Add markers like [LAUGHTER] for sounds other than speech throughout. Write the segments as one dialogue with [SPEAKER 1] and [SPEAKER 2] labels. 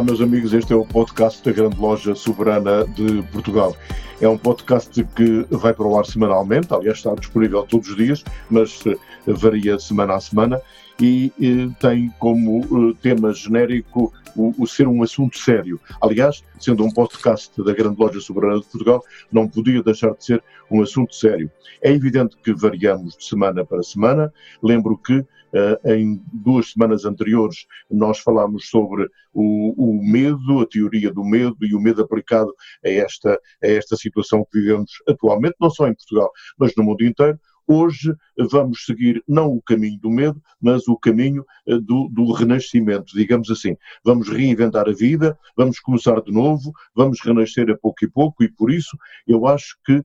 [SPEAKER 1] Olá, meus amigos, este é o podcast da Grande Loja Soberana de Portugal. É um podcast que vai para o ar semanalmente, aliás, está disponível todos os dias, mas eh, varia semana a semana e, e tem como uh, tema genérico o, o, ser um assunto sério. Aliás, sendo um podcast da Grande Loja Soberana de Portugal, não podia deixar de ser um assunto sério. É evidente que variamos de semana para semana. Lembro que Uh, em duas semanas anteriores nós falámos sobre o, o, medo, a teoria do medo e o medo aplicado a esta, a esta situação que vivemos atualmente, não só em Portugal, mas no mundo inteiro. Hoje vamos seguir não o caminho do medo, mas o caminho eh, do, do, renascimento, digamos assim. Vamos reinventar a vida, vamos começar de novo, vamos renascer a pouco e pouco, e por isso eu acho que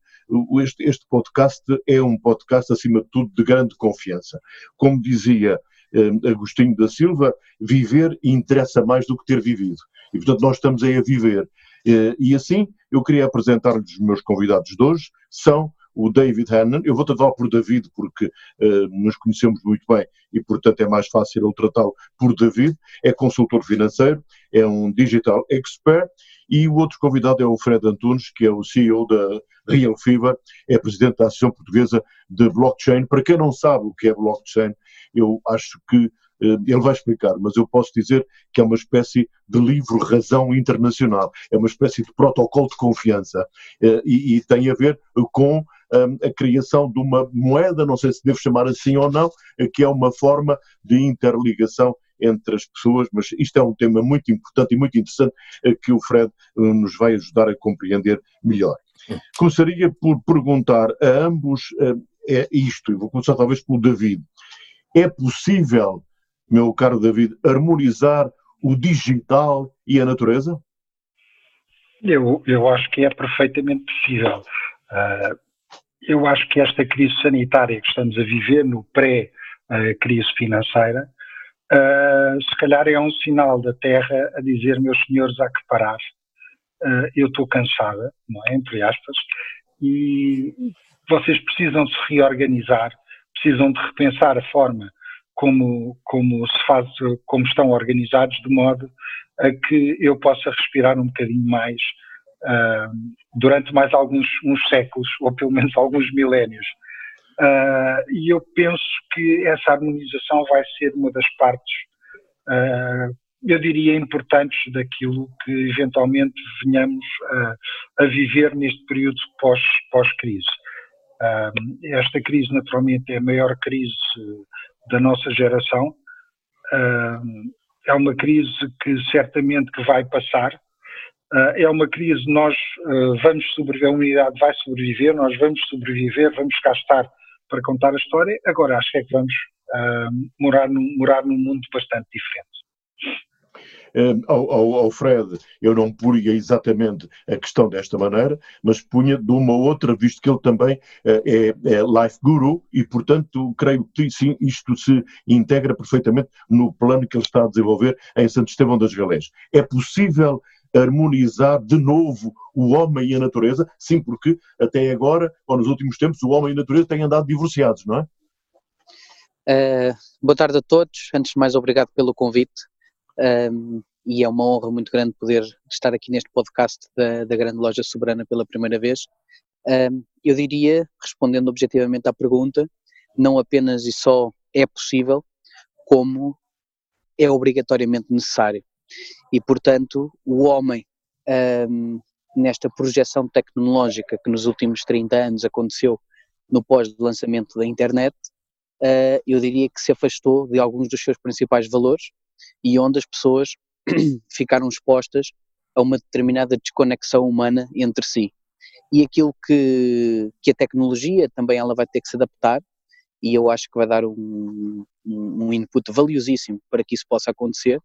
[SPEAKER 1] este, este podcast é um podcast, acima de tudo, de grande confiança. Como dizia eh, Agostinho da Silva, viver interessa mais do que ter vivido. E, portanto, nós estamos aí a viver. Eh, e assim, eu queria apresentar-lhes os meus convidados de hoje. São o David Hannon. Eu vou tratá-lo por David porque uh, nos conhecemos muito bem e, portanto, é mais fácil eu tratá-lo por David. É consultor financeiro, é um digital expert e o outro convidado é o Fred Antunes, que é o CEO da Real Fever, é presidente da Associação Portuguesa de Blockchain. Para quem não sabe o que é blockchain, eu acho que eh, ele vai explicar, mas eu posso dizer que é uma espécie de livro-razão internacional, é uma espécie de protocolo de confiança eh, e, e tem a ver com a criação de uma moeda, não sei se devo chamar assim ou não, eh, que é uma forma de interligação entre as pessoas, mas isto é um tema muito importante e muito interessante que o Fred nos vai ajudar a compreender melhor. Começaria por perguntar a ambos é isto, e vou começar talvez pelo David. É possível meu caro David, harmonizar o digital e a natureza?
[SPEAKER 2] Eu, eu acho que é perfeitamente possível. Uh, eu acho que esta crise sanitária que estamos a viver, no pré-crise financeira, uh, se calhar é um sinal da Terra a dizer, meus senhores, há que parar. Uh, eu estou cansada, não é? Entre aspas, e vocês precisam se reorganizar, precisam de repensar a forma como, como se faz, como estão organizados, de modo a que eu possa respirar um bocadinho mais durante mais alguns uns séculos, ou pelo menos [LAUGHS] alguns milénios. Uh, e eu penso que essa harmonização vai ser uma das partes, uh, eu diria, importantes daquilo que eventualmente venhamos a viver neste período pós-crise. Pós esta crise, naturalmente, é a maior crise da nossa geração. é uma crise que certamente que vai passar. Ah, é uma crise, nós ah, vamos sobreviver, a humanidade vai sobreviver, nós vamos sobreviver, vamos cá estar para contar a história. Agora acho que é que vamos morar, num, morar num mundo bastante diferente
[SPEAKER 1] ao, ao, ao, Fred, eu não punha exatamente a questão desta maneira, mas punha de uma outra, visto que ele também uh, é, é, life guru e, portanto, creio que sim, isto se integra perfeitamente no plano que ele está a desenvolver em Santo Estevão das Galés. É possível harmonizar de novo o homem e a natureza? Sim, porque até agora, ou nos últimos tempos, o homem e a natureza têm andado divorciados, não é?
[SPEAKER 3] Uh, boa tarde a todos. Antes de mais, obrigado pelo convite um, e é uma honra muito grande poder estar aqui neste podcast da, da Grande Loja Soberana pela primeira vez. Um, eu diria, respondendo objetivamente à pergunta, não apenas e só é possível, como é obrigatoriamente necessário. E, portanto, o homem, um, nesta projeção tecnológica que nos últimos 30 anos aconteceu no pós-lançamento da internet, uh, eu diria que se afastou de alguns dos seus principais valores, e onde as pessoas [CLEARS THROAT] ficaram expostas a uma determinada desconexão humana entre si. E aquilo que, que a tecnologia também ela vai ter que se adaptar, e eu acho que vai dar um, um input valiosíssimo para que isso possa acontecer.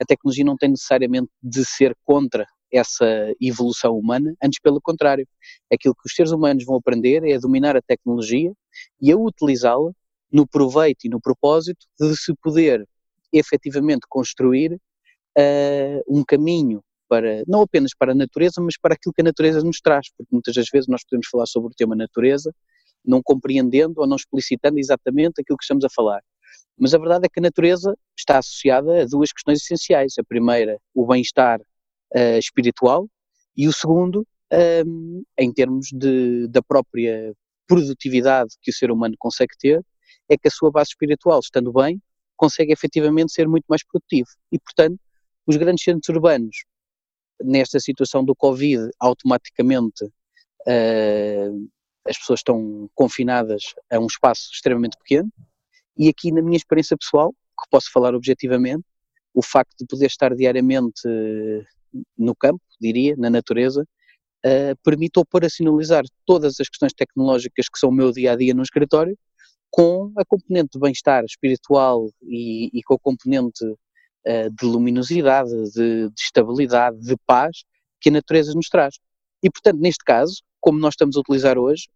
[SPEAKER 3] A tecnologia não tem necessariamente de ser contra essa evolução humana, antes pelo contrário. Aquilo que os seres humanos vão aprender é a dominar a tecnologia e a utilizá-la no proveito e no propósito de se poder efetivamente construir uh, um caminho para, não apenas para a natureza, mas para aquilo que a natureza nos traz, porque muitas das vezes nós podemos falar sobre o tema natureza, não compreendendo ou não explicitando exatamente aquilo que estamos a falar. Mas a verdade é que a natureza está associada a duas questões essenciais. A primeira, o bem-estar uh, espiritual, e o segundo, um, em termos de, da própria produtividade que o ser humano consegue ter, é que a sua base espiritual, estando bem, consegue efetivamente ser muito mais produtivo. E, portanto, os grandes centros urbanos, nesta situação do Covid, automaticamente uh, as pessoas estão confinadas a um espaço extremamente pequeno. E aqui, na minha experiência pessoal, que posso falar objetivamente, o facto de poder estar diariamente no campo, diria, na natureza, uh, permite operacionalizar todas as questões tecnológicas que são o meu dia a dia no escritório, com a componente de bem-estar espiritual e, e, com a componente uh, de luminosidade, de, de, estabilidade, de paz que a natureza nos traz. E, portanto, neste caso, como nós estamos a utilizar hoje,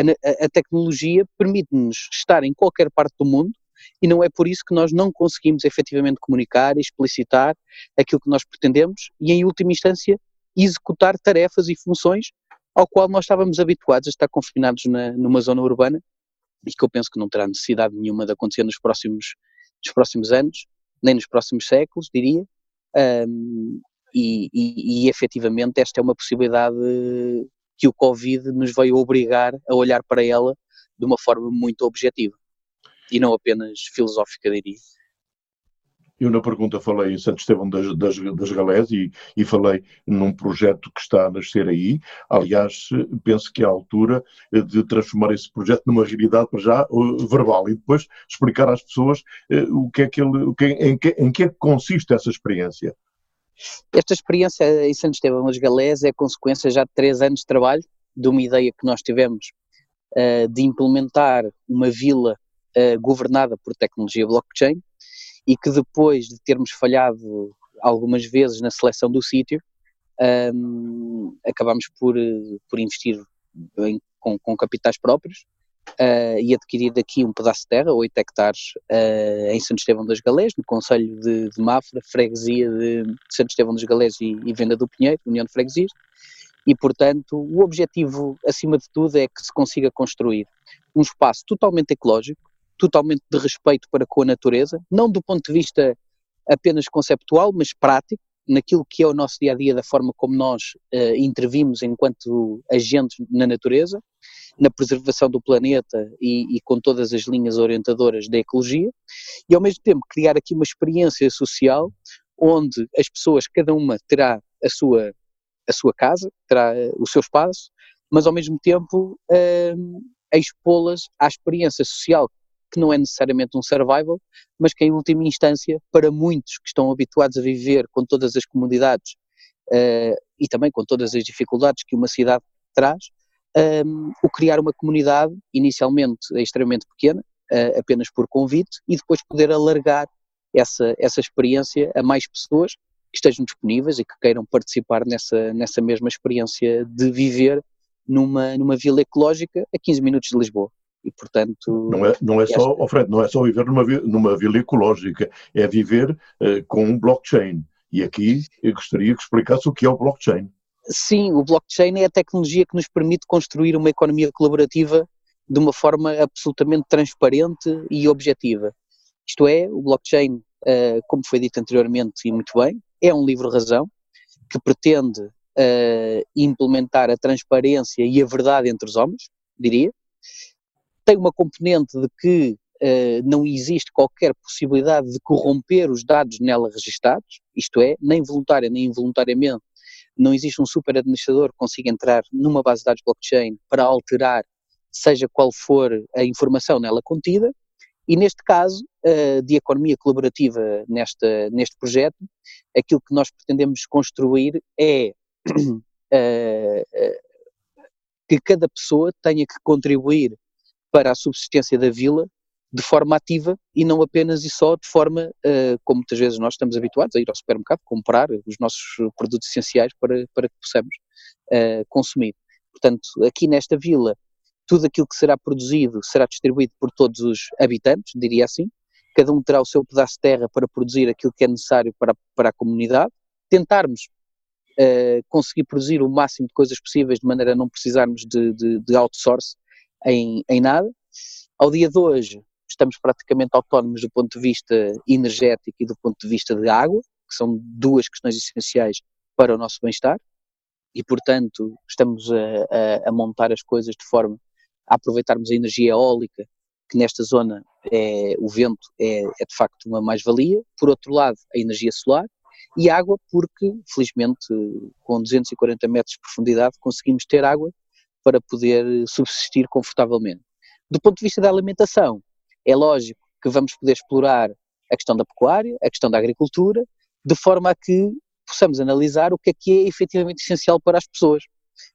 [SPEAKER 3] a, a, tecnologia permite-nos estar em qualquer parte do mundo e não é por isso que nós não conseguimos efetivamente comunicar e explicitar aquilo que nós pretendemos e, em última instância, executar tarefas e funções ao qual nós estávamos habituados a estar confinados na, numa zona urbana e que eu penso que não terá necessidade nenhuma de acontecer nos próximos, nos próximos anos, nem nos próximos séculos, diria. Um, e, e, e efetivamente esta é uma possibilidade que o Covid nos veio obrigar a olhar para ela de uma forma muito objetiva e não apenas filosófica, diria.
[SPEAKER 1] Eu na pergunta falei em Santo Estevão das, das, das Galés e, e, falei num projeto que está a nascer aí. Aliás, penso que é a altura de transformar esse projeto numa realidade para já uh, verbal e depois explicar às pessoas uh, o que é que ele, o que, em, que, em que é que consiste essa experiência.
[SPEAKER 3] Esta experiência em Santo Estevão das Galés é consequência já de três anos de trabalho, de uma ideia que nós tivemos uh, de implementar uma vila uh, governada por tecnologia blockchain e que depois de termos falhado algumas vezes na seleção do sítio, um, acabamos por, por investir em, com, com, capitais próprios uh, e adquirir daqui um pedaço de terra, 8 hectares, uh, em Santo Estevão das Galés, no Conselho de, de Mafra, freguesia de, Santo Estevão das Galés e, e Venda do Pinheiro, União de Freguesias, e portanto o objetivo acima de tudo é que se consiga construir um espaço totalmente ecológico, totalmente de respeito para com a natureza, não do ponto de vista apenas conceptual, mas prático, naquilo que é o nosso dia a dia, da forma como nós uh, intervimos enquanto agentes na natureza, na preservação do planeta e, e, com todas as linhas orientadoras da ecologia, e ao mesmo tempo criar aqui uma experiência social onde as pessoas, cada uma terá a sua, a sua casa, terá uh, o seu espaço, mas ao mesmo tempo uh, expô-las à experiência social que não é necessariamente um survival, mas que em última instância, para muitos que estão habituados a viver com todas as comodidades uh, e também com todas as dificuldades que uma cidade traz, um, ehm, o criar uma comunidade, inicialmente é extremamente pequena, uh, apenas por convite, e depois poder alargar essa, essa experiência a mais pessoas que estejam disponíveis e que queiram participar nessa, nessa mesma experiência de viver numa, numa vila ecológica a 15 minutos de Lisboa e portanto...
[SPEAKER 1] Não é, não é só, oh Fred, não é só viver numa, numa vila ecológica, é viver uh, com um blockchain. E aqui eu gostaria que explicasse o que é o blockchain.
[SPEAKER 3] Sim, o blockchain é a tecnologia que nos permite construir uma economia colaborativa de uma forma absolutamente transparente e objetiva. Isto é, o blockchain, uh, como foi dito anteriormente e muito bem, é um livro-razão que pretende uh, implementar a transparência e a verdade entre os homens, diria, tem uma componente de que uh, não existe qualquer possibilidade de corromper os dados nela registados, isto é, nem voluntária nem involuntariamente, não existe um super administrador que consiga entrar numa base de dados blockchain para alterar seja qual for a informação nela contida, E neste caso, uh, de economia colaborativa neste projeto, aquilo que nós pretendemos construir é uh, [CLEARS THROAT] que cada pessoa tenha que contribuir para a subsistência da vila de forma ativa e não apenas e só de forma uh, como muitas vezes nós estamos habituados a ir ao supermercado comprar os nossos produtos essenciais para, para que possamos uh, consumir. Portanto, aqui nesta vila, tudo aquilo que será produzido será distribuído por todos os habitantes, diria assim. Cada um terá o seu pedaço de terra para produzir aquilo que é necessário para, para a comunidade. Tentarmos uh, conseguir produzir o máximo de coisas possíveis de maneira a não precisarmos de, de, de outsource em, em nada. Ao dia de hoje, estamos praticamente autónomos do ponto de vista energético e do ponto de vista de água, que são duas questões essenciais para o nosso bem-estar, e portanto estamos a, a, a, montar as coisas de forma a aproveitarmos a energia eólica, que nesta zona é, o vento é, é de facto uma mais-valia, por outro lado a energia solar, e água porque felizmente com 240 metros de profundidade conseguimos ter água para poder subsistir confortavelmente. Do ponto de vista da alimentação, é lógico que vamos poder explorar a questão da pecuária, a questão da agricultura, de forma a que possamos analisar o que é que é efetivamente essencial para as pessoas,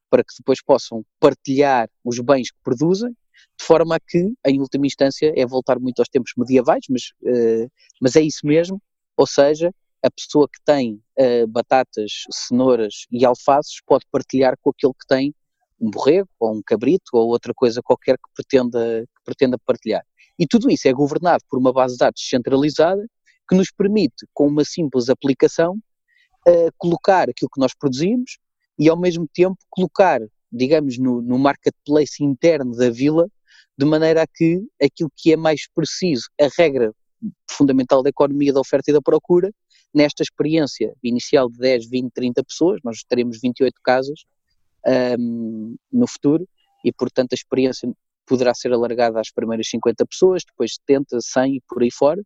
[SPEAKER 3] para que depois possam partilhar os bens que produzem, de forma a que, em última instância, é voltar muito aos tempos medievais, mas, uh, mas é isso mesmo, ou seja, a pessoa que tem uh, batatas, cenouras e alfaces pode partilhar com aquele que tem um borrego, ou um cabrito, ou outra coisa qualquer que pretenda, que pretenda partilhar. E tudo isso é governado por uma base de dados centralizada que nos permite, com uma simples aplicação, uh, colocar aquilo que nós produzimos e, ao mesmo tempo, colocar, digamos, no, no marketplace interno da vila, de maneira a que aquilo que é mais preciso, a regra fundamental da economia da oferta e da procura, nesta experiência inicial de 10, 20, 30 pessoas, nós teremos 28 casas um, no futuro, e portanto a experiência poderá ser alargada às primeiras 50 pessoas, depois 70, 100 e por aí fora,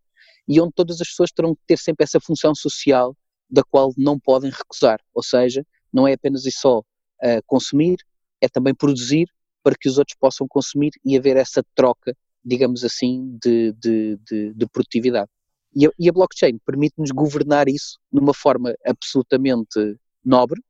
[SPEAKER 3] e onde todas as pessoas terão que ter sempre essa função social da qual não podem recusar, ou seja, não é apenas e só uh, consumir, é também produzir para que os outros possam consumir e haver essa troca, digamos assim, de, de, de, de produtividade. E a, e a blockchain permite-nos governar isso de uma forma absolutamente nobre,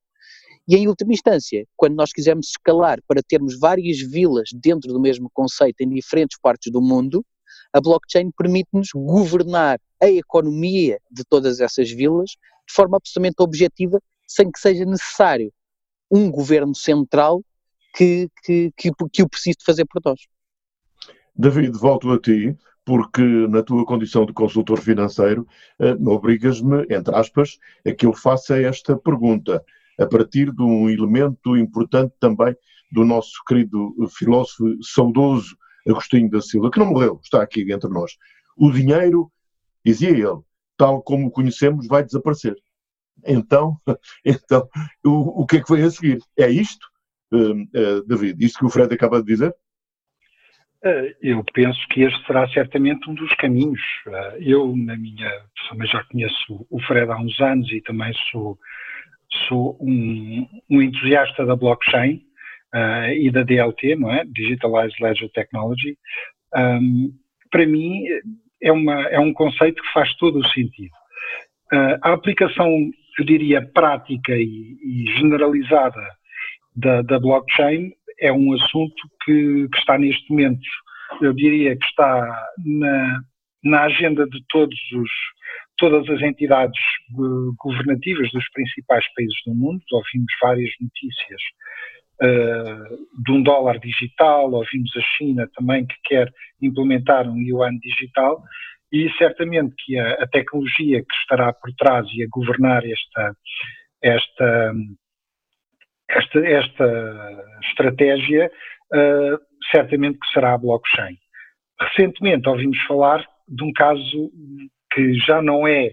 [SPEAKER 3] e em última instância, quando nós quisermos escalar para termos várias vilas dentro do mesmo conceito em diferentes partes do mundo, a blockchain permite-nos governar a economia de todas essas vilas de forma absolutamente objetiva, sem que seja necessário um governo central que, que, que, que o precise fazer por nós.
[SPEAKER 1] David, volto a ti, porque na tua condição de consultor financeiro, eh, obrigas-me, entre aspas, a que eu faça esta pergunta a partir de um elemento importante também do nosso querido filósofo saudoso Agostinho da Silva, que não morreu, está aqui entre nós. O dinheiro, dizia ele, tal como o conhecemos, vai desaparecer. Então, [LAUGHS] então o, o que é que vem a seguir? É isto, uh, uh, David? Isto que o Fred acaba de dizer?
[SPEAKER 2] Uh, eu penso que este será certamente um dos caminhos. Eu, na minha, mas já conheço o Fred há uns anos e também sou sou um, um entusiasta da blockchain uh, e da DLT, não é? Digitalized Ledger Technology. Um, para mim, é, uma, é um conceito que faz todo o sentido. Uh, a aplicação, eu diria, prática e, e generalizada da, da, blockchain é um assunto que, que, está neste momento, eu diria que está na, na agenda de todos os, todas as entidades governativas dos principais países do mundo, ouvimos várias notícias uh, de um dólar digital, ouvimos a China também que quer implementar um yuan digital, e certamente que a, a tecnologia que estará por trás e a governar esta, esta, esta, esta estratégia, uh, certamente que será a blockchain. Recentemente ouvimos falar de um caso que já não é,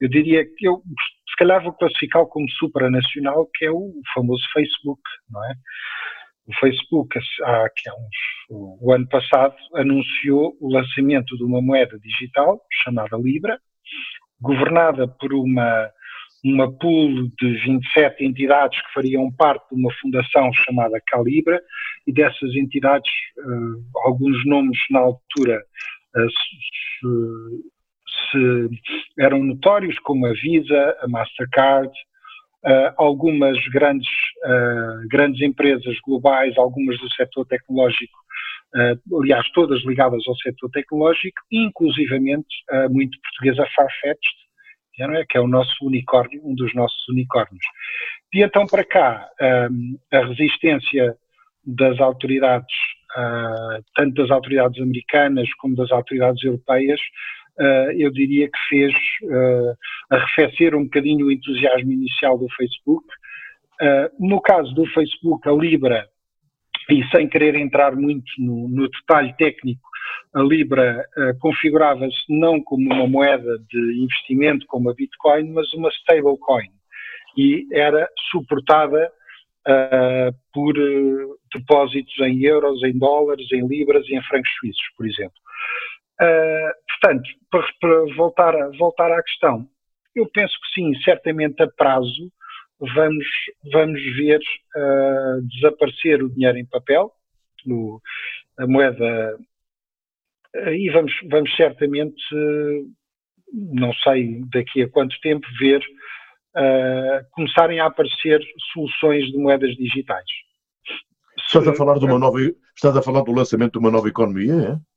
[SPEAKER 2] eu diria que eu se calhar vou classificá-lo como supranacional, que é o famoso Facebook, não é? O Facebook, há, que há uns, o ano passado, anunciou o lançamento de uma moeda digital chamada Libra, governada por uma, uma pool de 27 entidades que fariam parte de uma fundação chamada Calibra, e dessas entidades, uh, alguns nomes na altura se, se eram notórios, como a Visa, a Mastercard, Uh, algumas grandes, uh, grandes empresas globais, algumas do setor tecnológico, uh, aliás, todas ligadas ao setor tecnológico, inclusivamente a muito portuguesa Farfetched, é, que é o nosso unicórnio, um dos nossos unicórnios. E então para cá, a resistência das autoridades, tanto das autoridades americanas como das autoridades europeias, uh, eu diria que fez uh, arrefecer um bocadinho o entusiasmo inicial do Facebook. Uh, no caso do Facebook, a Libra, e sem querer entrar muito no, no detalhe técnico, a Libra uh, configurava-se não como uma moeda de investimento como a Bitcoin, mas uma stablecoin. E era suportada uh, por depósitos em euros, em dólares, em libras e em francos suíços, por exemplo. Uh, portanto, para, para, voltar, a, voltar à questão, eu penso que sim, certamente a prazo vamos, vamos ver uh, desaparecer o dinheiro em papel, no, a moeda, uh, e vamos, vamos certamente, não sei daqui a quanto tempo, ver começarem a aparecer soluções de moedas digitais.
[SPEAKER 1] Estás a falar de uma nova, estás a falar do lançamento de uma nova economia, é?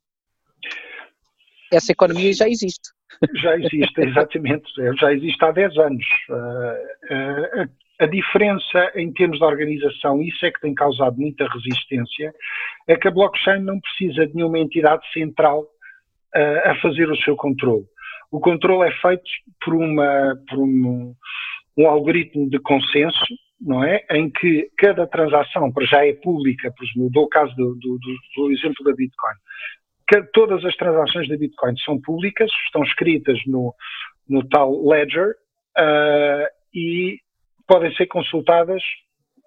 [SPEAKER 3] Essa economia já existe.
[SPEAKER 2] Já existe, [LAUGHS] exatamente. Já existe há 10 anos. Uh, uh, a diferença em termos de organização, isso é que tem causado muita resistência, é que a blockchain não precisa de nenhuma entidade central uh, a fazer o seu controle. O controle é feito por, uma, por um, um algoritmo de consenso, não é? Em que cada transação, para já é pública, por exemplo, dou o caso do, do, do, do exemplo da Bitcoin que todas as transações da Bitcoin são públicas, estão escritas no, no tal ledger uh, e podem ser consultadas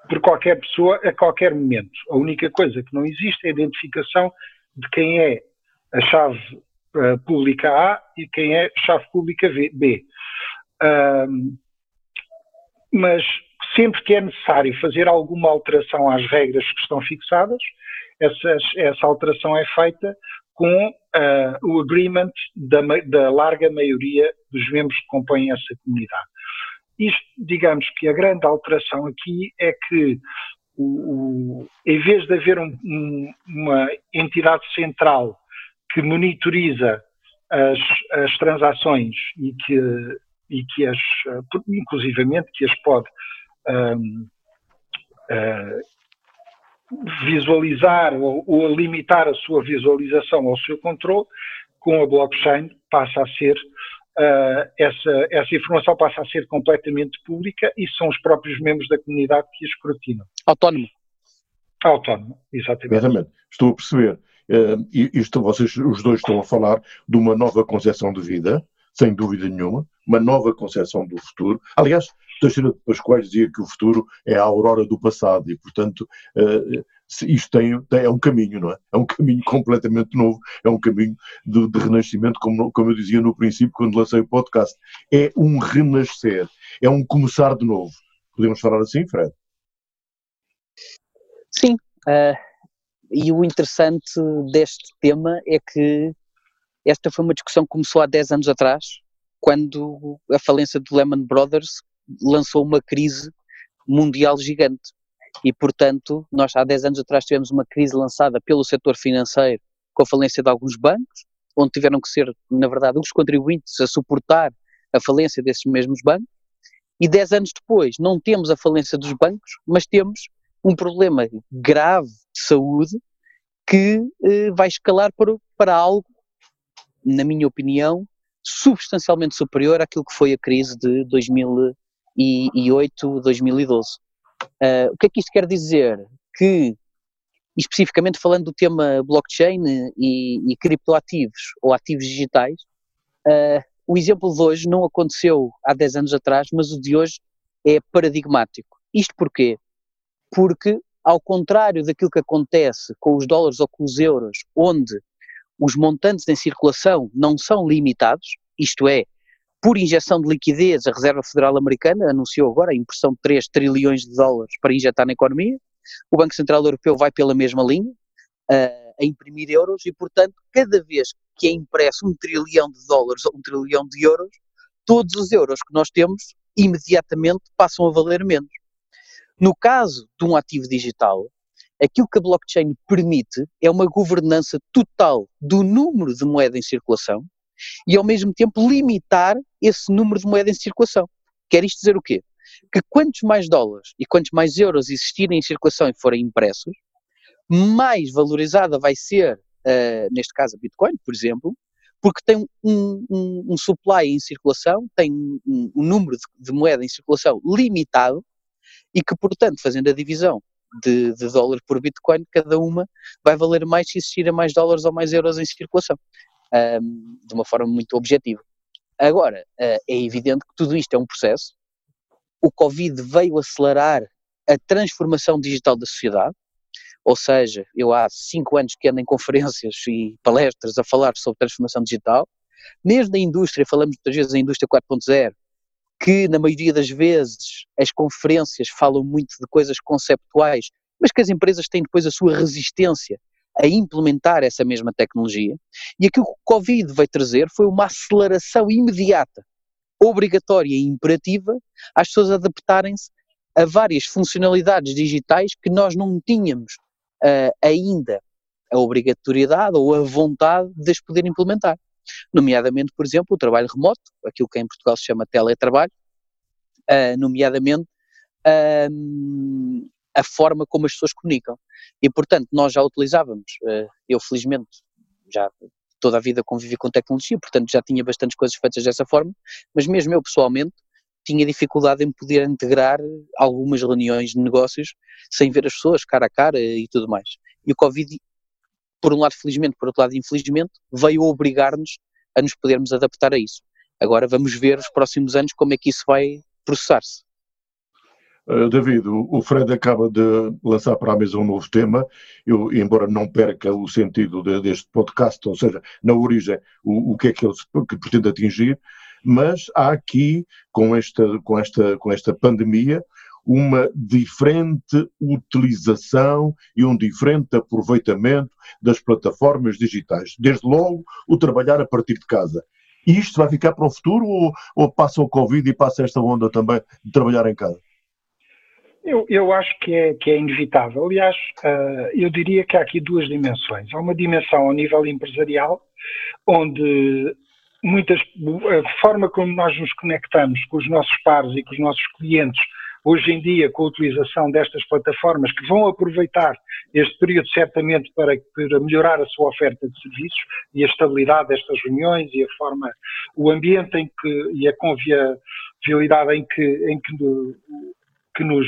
[SPEAKER 2] por qualquer pessoa a qualquer momento. A única coisa que não existe é a identificação de quem é a chave uh, pública A e quem é a chave pública B. Uh, mas sempre que é necessário fazer alguma alteração às regras que estão fixadas, essa alteração é feita com uh, o agreement da, da, larga maioria dos membros que compõem essa comunidade. Isto, digamos que a grande alteração aqui é que, o, o, em vez de haver um, um, uma entidade central que monitoriza as, as transações e que, e que as, inclusivamente, que as pode um, uh, visualizar ou, ou limitar a sua visualização ao seu controle, com a blockchain passa a ser uh, essa, essa informação passa a ser completamente pública e são os próprios membros da comunidade que a escrutinam.
[SPEAKER 3] Autónomo.
[SPEAKER 2] Autónomo, exatamente.
[SPEAKER 1] Exatamente, estou a perceber. Uh, isto, vocês os dois estão a falar de uma nova concepção de vida, sem dúvida nenhuma, uma nova concepção do futuro. Aliás, Teixeira de Pascoais dizia que o futuro é a aurora do passado e, portanto, uh, isto tem, tem, é um caminho, não é? É um caminho [LAUGHS] completamente novo, é um caminho de, de renascimento, como, como eu dizia no princípio, quando lancei o podcast. É um renascer, é um começar de novo. Podemos falar assim, Fred?
[SPEAKER 3] Sim. Uh, e o interessante deste tema é que esta foi uma discussão que começou há 10 anos atrás, quando a falência do Lehman Brothers lançou uma crise mundial gigante. E, portanto, nós há 10 anos atrás tivemos uma crise lançada pelo setor financeiro com a falência de alguns bancos, onde tiveram que ser, na verdade, os contribuintes a suportar a falência desses mesmos bancos. E 10 anos depois, não temos a falência dos bancos, mas temos um problema grave de saúde que eh, vai escalar para, para algo, na minha opinião, substancialmente superior àquilo que foi a crise de 2008, 2012. Uh, o que é que isto quer dizer? Que, especificamente falando do tema blockchain e, e criptoativos ou ativos digitais, uh, o exemplo de hoje não aconteceu há 10 anos atrás, mas o de hoje é paradigmático. Isto porquê? Porque, ao contrário daquilo que acontece com os dólares ou com os euros, onde os montantes em circulação não são limitados, isto é, por injeção de liquidez, a Reserva Federal Americana anunciou agora a impressão de 3 trilhões de dólares para injetar na economia, o Banco Central Europeu vai pela mesma linha, uh, a imprimir euros, e portanto, cada vez que é impresso um trilhão de dólares ou um trilhão de euros, todos os euros que nós temos imediatamente passam a valer menos. No caso de um ativo digital, aquilo que a blockchain permite é uma governança total do número de moeda em circulação e, ao mesmo tempo, limitar esse número de moeda em circulação. Quer isto dizer o quê? Que quantos mais dólares e quantos mais euros existirem em circulação e forem impressos, mais valorizada vai ser, uh, neste caso, a Bitcoin, por exemplo, porque tem um, um, um supply em circulação, tem um, um número de, de, moeda em circulação limitado e que, portanto, fazendo a divisão de, de dólar por Bitcoin, cada uma vai valer mais se existirem mais dólares ou mais euros em circulação, um, de uma forma muito objetiva. Agora, uh, é evidente que tudo isto é um processo. O Covid veio acelerar a transformação digital da sociedade, ou seja, eu há cinco anos que ando em conferências e palestras a falar sobre transformação digital. Mesmo na indústria, falamos muitas vezes da indústria 4.0, que na maioria das vezes as conferências falam muito de coisas conceptuais, mas que as empresas têm depois a sua resistência a implementar essa mesma tecnologia. E aquilo que o Covid veio trazer foi uma aceleração imediata, obrigatória e imperativa às pessoas adaptarem-se a várias funcionalidades digitais que nós não tínhamos uh, ainda a obrigatoriedade ou a vontade de as poder implementar. Nomeadamente, por exemplo, o trabalho remoto, aquilo que em Portugal se chama teletrabalho, uh, nomeadamente uh, a forma como as pessoas comunicam. E, portanto, nós já utilizávamos, uh, eu felizmente já toda a vida convivi com tecnologia, portanto já tinha bastantes coisas feitas dessa forma, mas mesmo eu pessoalmente tinha dificuldade em poder integrar algumas reuniões de negócios sem ver as pessoas cara a cara e tudo mais. E o Covid, por um lado felizmente, por outro lado infelizmente, veio obrigar-nos a nos podermos adaptar a isso. Agora vamos ver os próximos anos como é que isso vai processar-se.
[SPEAKER 1] Uh, David, o Fred acaba de lançar para a mesa um novo tema, eu, embora não perca o sentido de, deste podcast, ou seja, na origem, o, o que é que ele que pretende atingir, mas há aqui, com esta, com esta, com esta pandemia, uma diferente utilização e um diferente aproveitamento das plataformas digitais. Desde logo, o trabalhar a partir de casa. Isto vai ficar para o futuro ou, ou passa o Covid e passa esta onda também de trabalhar em casa?
[SPEAKER 2] Eu, eu acho que é, que é inevitável. Aliás, uh, eu diria que há aqui duas dimensões. Há uma dimensão ao nível empresarial, onde muitas, a forma como nós nos conectamos com os nossos pares e com os nossos clientes, hoje em dia, com a utilização destas plataformas, que vão aproveitar este período certamente para, para melhorar a sua oferta de serviços e a estabilidade destas reuniões e a forma, o ambiente em que, e a conviabilidade em que, em que, que nos,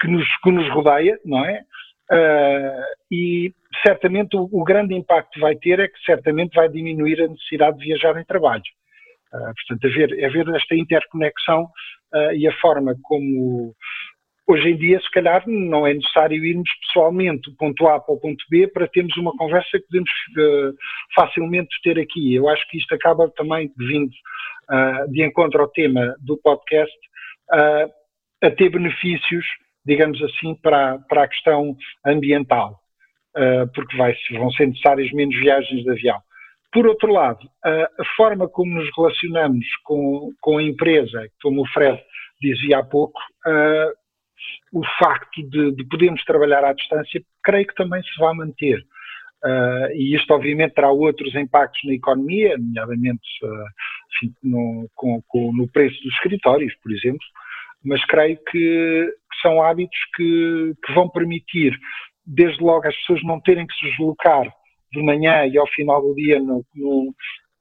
[SPEAKER 2] que nos, que nos rodeia, não é? Uh, e certamente o, o, grande impacto vai ter é que certamente vai diminuir a necessidade de viajar em trabalho. Uh, portanto, haver, haver esta interconexão uh, e a forma como hoje em dia, se calhar, não é necessário irmos pessoalmente do ponto A para o ponto B para termos uma conversa que podemos facilmente ter aqui. Eu acho que isto acaba também vindo de encontro ao tema do podcast a ter benefícios digamos assim, para, para a questão ambiental, uh, porque vai, vão ser necessárias menos viagens de avião. Por outro lado, a forma como nos relacionamos com, com a empresa, como o Fred dizia há pouco, uh, o facto de, de, podermos trabalhar à distância, creio que também se vai manter. Uh, e isto, obviamente, terá outros impactos na economia, nomeadamente uh, enfim, no, com, com, no preço dos escritórios, por exemplo, mas creio que, são hábitos que, que, vão permitir, desde logo, as pessoas não terem que se deslocar de manhã e ao final do dia no, no,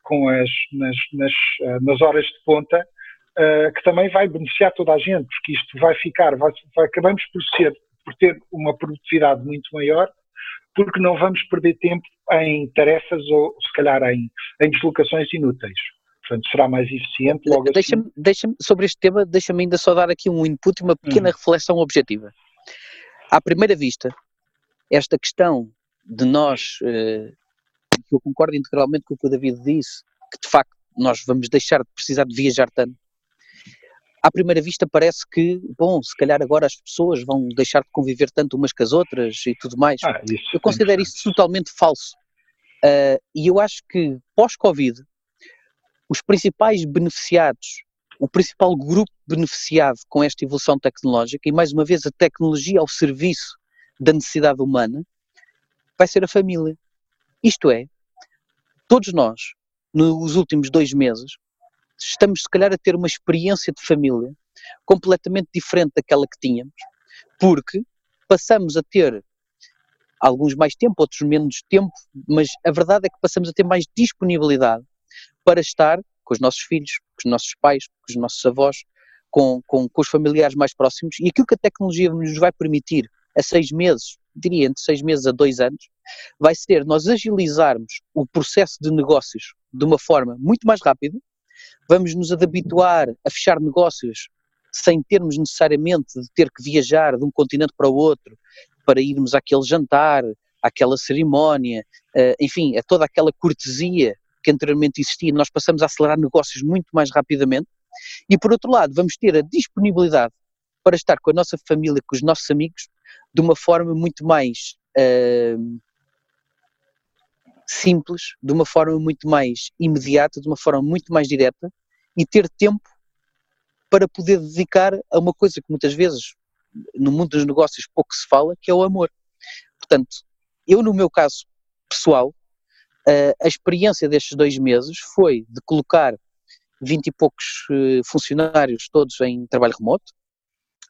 [SPEAKER 2] com as, nas, nas, eh, nas, horas de ponta, uh, que também vai beneficiar toda a gente, porque isto vai ficar, vai, vai, acabamos por, ser, por ter uma produtividade muito maior, porque não vamos perder tempo em tarefas ou, se calhar, em, em deslocações inúteis. Portanto, será mais eficiente logo
[SPEAKER 3] deixa assim. Deixa sobre este tema, deixa-me ainda só dar aqui um input e uma pequena uhum. reflexão objetiva. À primeira vista, esta questão de nós, eh, eu concordo integralmente com o que o David disse, que de facto nós vamos deixar de precisar de viajar tanto. À primeira vista parece que, bom, se calhar agora as pessoas vão deixar de conviver tanto umas com as outras e tudo mais. Ah, eu considero isso totalmente falso. Uh, e eu acho que pós-Covid, os principais beneficiados, o principal grupo beneficiado com esta evolução tecnológica, e mais uma vez a tecnologia ao serviço da necessidade humana, vai ser a família. Isto é, todos nós, nos últimos dois meses, estamos se calhar a ter uma experiência de família completamente diferente daquela que tínhamos, porque passamos a ter alguns mais tempo, outros menos tempo, mas a verdade é que passamos a ter mais disponibilidade para estar com os nossos filhos, com os nossos pais, com os nossos avós, com, com, com os familiares mais próximos. E aquilo que a tecnologia nos vai permitir a seis meses, diria entre seis meses a dois anos, vai ser nós agilizarmos o processo de negócios de uma forma muito mais rápida, vamos nos habituar a fechar negócios sem termos necessariamente de ter que viajar de um continente para o outro para irmos àquele jantar, àquela cerimónia, uh, enfim, a toda aquela cortesia que anteriormente existia, nós passamos a acelerar negócios muito mais rapidamente. E por outro lado, vamos ter a disponibilidade para estar com a nossa família, com os nossos amigos, de uma forma muito mais uh, simples, de uma forma muito mais imediata, de uma forma muito mais direta e ter tempo para poder dedicar a uma coisa que muitas vezes no mundo dos negócios pouco se fala, que é o amor. Portanto, eu no meu caso pessoal, a experiência destes dois meses foi de colocar 20 e poucos eh, funcionários todos em trabalho remoto,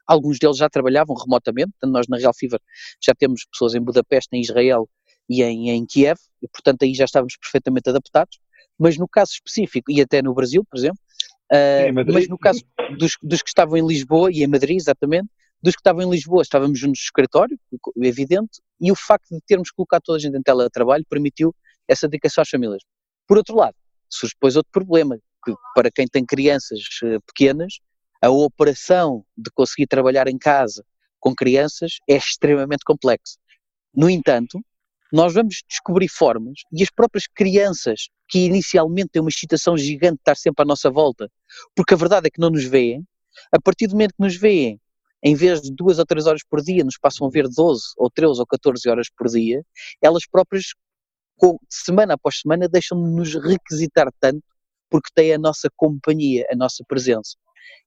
[SPEAKER 3] alguns deles já trabalhavam remotamente, nós na Real Fever já temos pessoas em Budapeste, em Israel e em, em Kiev, e portanto aí já estávamos perfeitamente adaptados, mas no caso específico, e até no Brasil, por exemplo, uh, mas no caso dos, dos que estavam em Lisboa e em Madrid, exatamente, dos que estavam em Lisboa, estávamos juntos no escritório, evidente, e o facto de termos colocado toda a gente em teletrabalho permitiu essa dedicação às famílias. Por outro lado, surge depois outro problema, que para quem tem crianças eh, pequenas, a operação de conseguir trabalhar em casa com crianças é extremamente complexa. No entanto, nós vamos descobrir formas, e as próprias crianças, que inicialmente têm uma excitação gigante de estar sempre à nossa volta, porque a verdade é que não nos veem, a partir do momento que nos veem em vez de duas ou três horas por dia, nos passam a ver 12 ou 13 ou 14 horas por dia, elas próprias, semana após semana, deixam-nos requisitar tanto porque têm a nossa companhia, a nossa presença.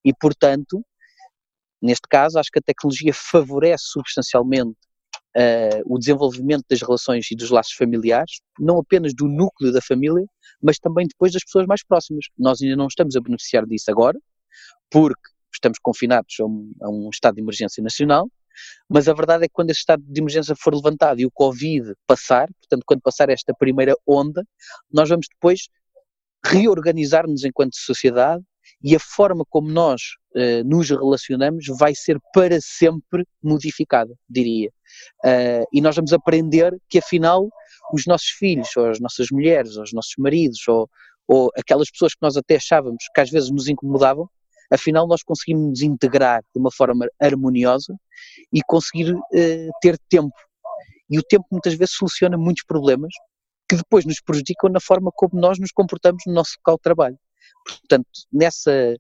[SPEAKER 3] E, portanto, neste caso, acho que a tecnologia favorece substancialmente uh, o desenvolvimento das relações e dos laços familiares, não apenas do núcleo da família, mas também depois das pessoas mais próximas. Nós ainda não estamos a beneficiar disso agora, porque estamos confinados a um, a um estado de emergência nacional, mas a verdade é que quando esse estado de emergência for levantado e o Covid passar, portanto, quando passar esta primeira onda, nós vamos depois reorganizar-nos enquanto sociedade e a forma como nós uh, nos relacionamos vai ser para sempre modificada, diria. Uh, e nós vamos aprender que afinal os nossos filhos, ou as nossas mulheres, ou os nossos maridos, ou, ou aquelas pessoas que nós até achávamos que às vezes nos incomodavam, afinal nós conseguimos nos integrar de uma forma harmoniosa e conseguir uh, ter tempo. E o tempo muitas vezes soluciona muitos problemas que depois nos prejudicam na forma como nós nos comportamos no nosso local de trabalho. Portanto, nessa,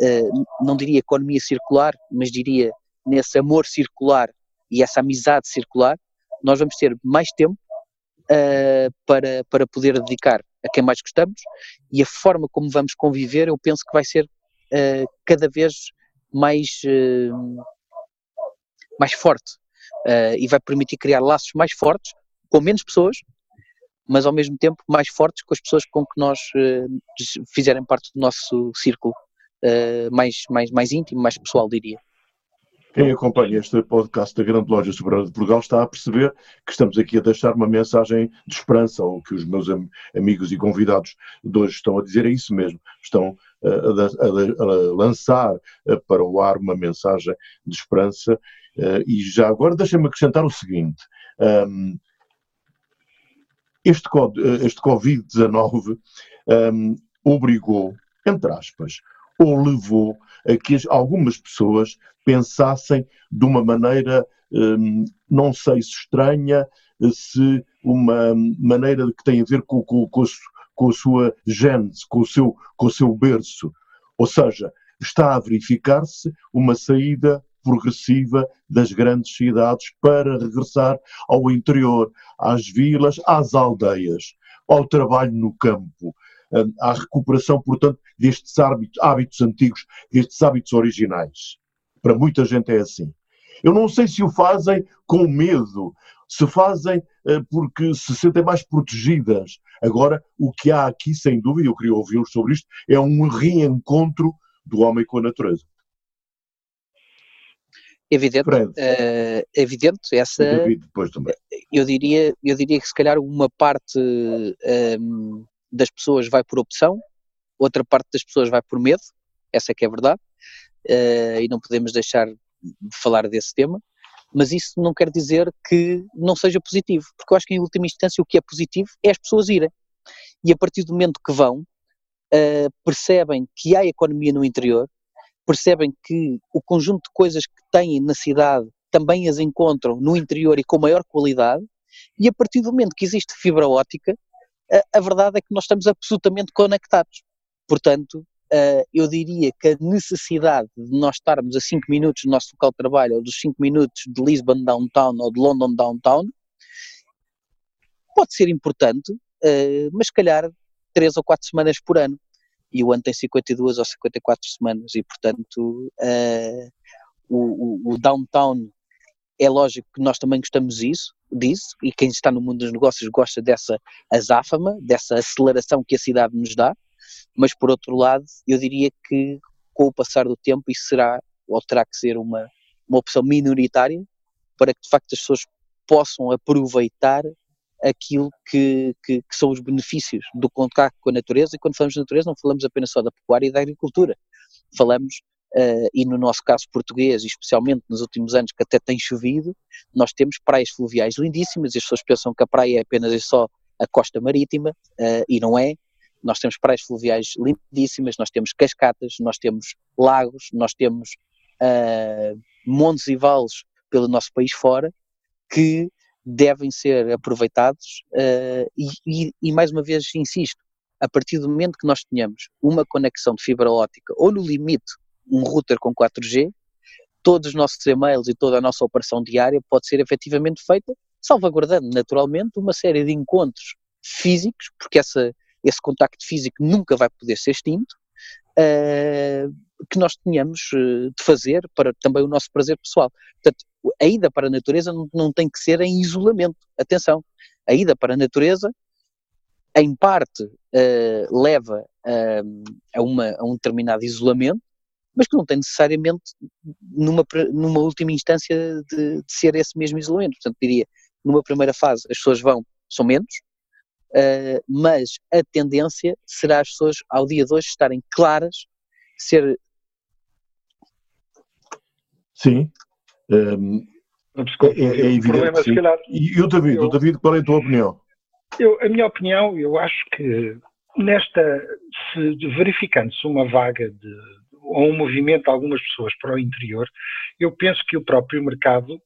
[SPEAKER 3] uh, não diria economia circular, mas diria nesse amor circular e essa amizade circular, nós vamos ter mais tempo uh, para, para poder dedicar a quem mais gostamos e a forma como vamos conviver, eu penso que vai ser uh, cada vez mais, uh, mais forte e vai permitir criar laços mais fortes com menos pessoas, mas ao mesmo tempo mais fortes com as pessoas com que nós fizerem parte do nosso círculo mais, mais, mais íntimo, mais pessoal, diria.
[SPEAKER 1] Quem acompanha este podcast da Grande Loja Soberana de Portugal está a perceber que estamos aqui a deixar uma mensagem de esperança, ou que os meus am amigos e convidados de hoje estão a dizer é isso mesmo. Estão a, a, a lançar eh, para o ar uma mensagem de esperança. Eh, e já agora deixem-me acrescentar o seguinte. Um, este, este Covid-19 um, obrigou, entre aspas, ou levou a que algumas pessoas pensassem de uma maneira, hum, não sei se estranha, se uma maneira que tem a ver com, com, com, com a sua gênese, com o, seu, com o seu berço. Ou seja, está a verificar-se uma saída progressiva das grandes cidades para regressar ao interior, às vilas, às aldeias. ao trabalho no campo, à recuperação, portanto, destes hábitos, hábitos antigos, destes hábitos originais. Para muita gente é assim. Eu não sei se o fazem com medo, se fazem uh, porque se sentem mais protegidas. Agora, o que há aqui, sem dúvida, eu queria ouvi-los sobre isto, é um reencontro do homem com a natureza.
[SPEAKER 3] Evidente, uh, evidente essa. Eu diria, eu diria que se calhar uma parte um, ehm, das pessoas vai por opção, outra parte das pessoas vai por medo, essa é que é verdade, uh, e não podemos deixar de falar desse tema, mas isso não quer dizer que não seja positivo, porque eu acho que em última instância o que é positivo é as pessoas irem. E a partir do momento que vão, uh, percebem que há economia no interior, percebem que o conjunto de coisas que têm na cidade também as encontram no interior e com maior qualidade, e a partir do momento que existe fibra óptica, a, verdade é que nós estamos absolutamente conectados. Portanto, uh, eu diria que a necessidade de nós estarmos a 5 minutos do nosso local de trabalho, ou dos 5 minutos de Lisbon Downtown ou de London Downtown, pode ser importante, uh, mas se calhar 3 ou 4 semanas por ano. E o ano tem 52 ou 54 semanas. E portanto uh, o, o, o, downtown é lógico que nós também gostamos disso, disso e quem está no mundo dos negócios gosta dessa azáfama, dessa aceleração que a cidade nos dá, mas por outro lado eu diria que com o passar do tempo isso será ou terá que ser uma, uma opção minoritária para que de facto as pessoas possam aproveitar aquilo que, que, que, são os benefícios do contacto com a natureza, e quando falamos de natureza não falamos apenas só da pecuária e da agricultura, falamos, uh, e no nosso caso português, especialmente nos últimos anos que até tem chovido, nós temos praias fluviais lindíssimas, as pessoas pensam que a praia é apenas e só a costa marítima, uh, e não é, nós temos praias fluviais lindíssimas, nós temos cascatas, nós temos lagos, nós temos uh, montes e vales pelo nosso país fora, que devem ser aproveitados uh, e, e, e, mais uma vez insisto, a partir do momento que nós tenhamos uma conexão de fibra óptica ou no limite um router com 4G, todos os nossos e-mails e toda a nossa operação diária pode ser efetivamente feita, salvaguardando naturalmente uma série de encontros físicos, porque essa, esse contacto físico nunca vai poder ser extinto, uh, que nós tenhamos uh, de fazer para também o nosso prazer pessoal. Portanto, a ida para a natureza não, não tem que ser em isolamento. Atenção, a ida para a natureza, em parte, uh, leva uh, a, uma, a um determinado isolamento, mas que não tem necessariamente, numa, numa última instância, de, de, ser esse mesmo isolamento. Portanto, diria, numa primeira fase, as pessoas vão, são menos, uh, mas a tendência será as pessoas, ao dia de hoje, estarem claras, ser.
[SPEAKER 1] Sim, um, é, é, evidente. Calhar, e, o David, eu, o David, qual é a tua opinião?
[SPEAKER 2] Eu, a minha opinião, eu acho que nesta, se verificando-se uma vaga de, ou um movimento de algumas pessoas para o interior, eu penso que o próprio mercado,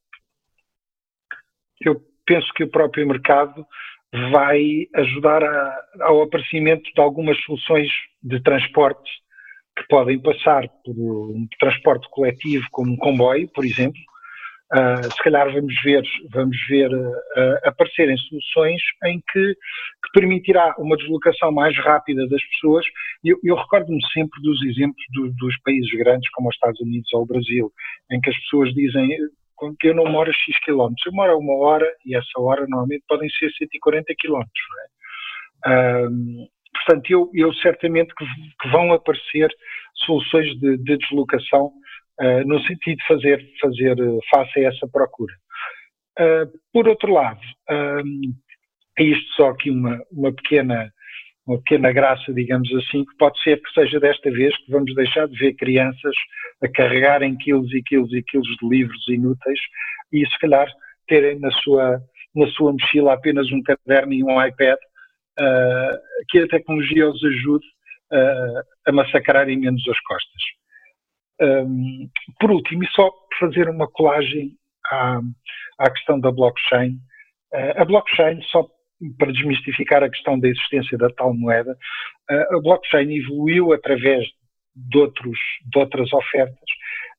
[SPEAKER 2] eu penso que o próprio mercado vai ajudar a, ao aparecimento de algumas soluções de transporte que podem passar por um transporte coletivo como um comboio, por exemplo, Uh, se calhar vamos ver, vamos ver uh, aparecerem soluções em que, que, permitirá uma deslocação mais rápida das pessoas. Eu, eu recordo-me sempre dos exemplos do, dos países grandes, como os Estados Unidos ou o Brasil, em que as pessoas dizem que eu não moro a X quilómetros, eu moro a uma hora e essa hora normalmente podem ser 140 quilómetros. É? portanto, eu, eu certamente que, que, vão aparecer soluções de, de deslocação uh, no sentido de fazer, fazer eh, face a essa procura. Uh, por outro lado, um, isto só aqui uma, uma pequena uma pequena graça, digamos assim, que pode ser que seja desta vez que vamos deixar de ver crianças a carregarem quilos e quilos e quilos de livros inúteis e se calhar terem na sua, na sua mochila apenas um caderno e um iPad, uh, que a tecnologia os ajude uh, a massacrarem menos as costas. Um, por último, e só fazer uma colagem à, à questão da blockchain. Uh, a blockchain, só para desmistificar a questão da existência da tal moeda, uh, a blockchain evoluiu através de, outros, de outras ofertas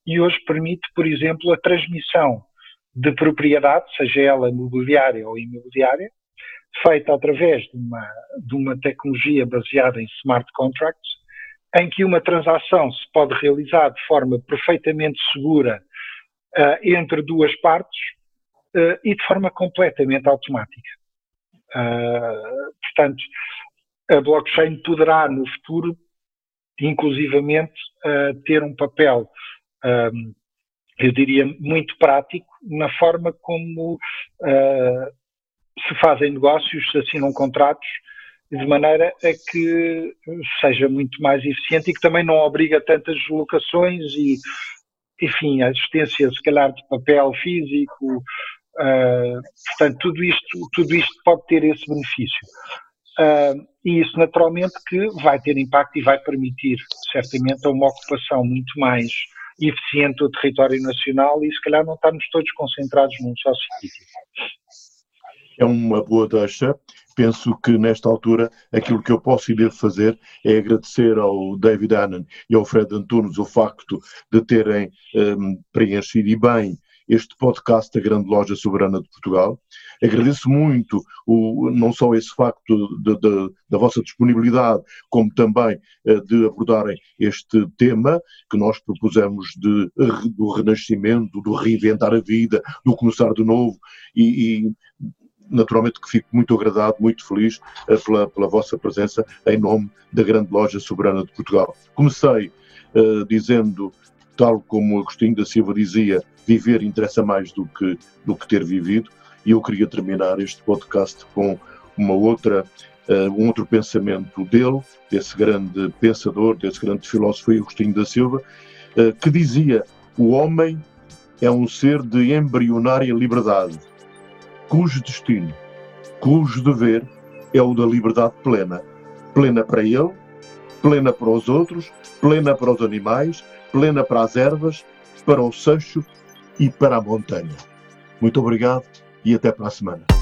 [SPEAKER 2] e hoje permite, por exemplo, a transmissão de propriedade, seja ela mobiliária ou imobiliária, feita através de uma, de uma tecnologia baseada em smart contracts, em que uma transação se pode realizar de forma perfeitamente segura uh, entre duas partes uh, e de forma completamente automática. Uh, portanto, a blockchain poderá no futuro, inclusivamente, ter um papel, um, eu diria, muito prático na forma como se fazem negócios, se assinam contratos de maneira a que seja muito mais eficiente e que também não obriga tantas locações e, enfim, a existência, se calhar, de papel físico. Uh, portanto, tudo isto, tudo isto pode ter esse benefício. Uh, e isso, naturalmente, que vai ter impacto e vai permitir, certamente, uma ocupação muito mais eficiente do território nacional e, se calhar, não estarmos todos concentrados num só sítio
[SPEAKER 1] é uma boa deixa. Penso que nesta altura aquilo que eu posso e devo fazer é agradecer ao David Annan e ao Fred Antunes o facto de terem um, preenchido e bem este podcast da Grande Loja Soberana de Portugal. Agradeço muito o, não só esse facto de, de, da vossa disponibilidade, como também uh, de abordarem este tema que nós propusemos de, do renascimento, do reinventar a vida, do começar de novo e, e naturalmente que fico muito agradado, muito feliz eh, pela, pela vossa presença em nome da grande loja soberana de Portugal. Comecei uh, dizendo, tal como Agostinho da Silva dizia, viver interessa mais do que, do que ter vivido, e eu queria terminar este podcast com uma outra, uh, um outro pensamento dele, desse grande pensador, desse grande filósofo Agostinho da Silva, uh, que dizia: o homem é um ser de embrionária liberdade cujo destino, cujo dever é o da liberdade plena. Plena para ele, plena para os outros, plena para os animais, plena para as ervas, para o seixo e para a montanha. Muito obrigado e até para a semana.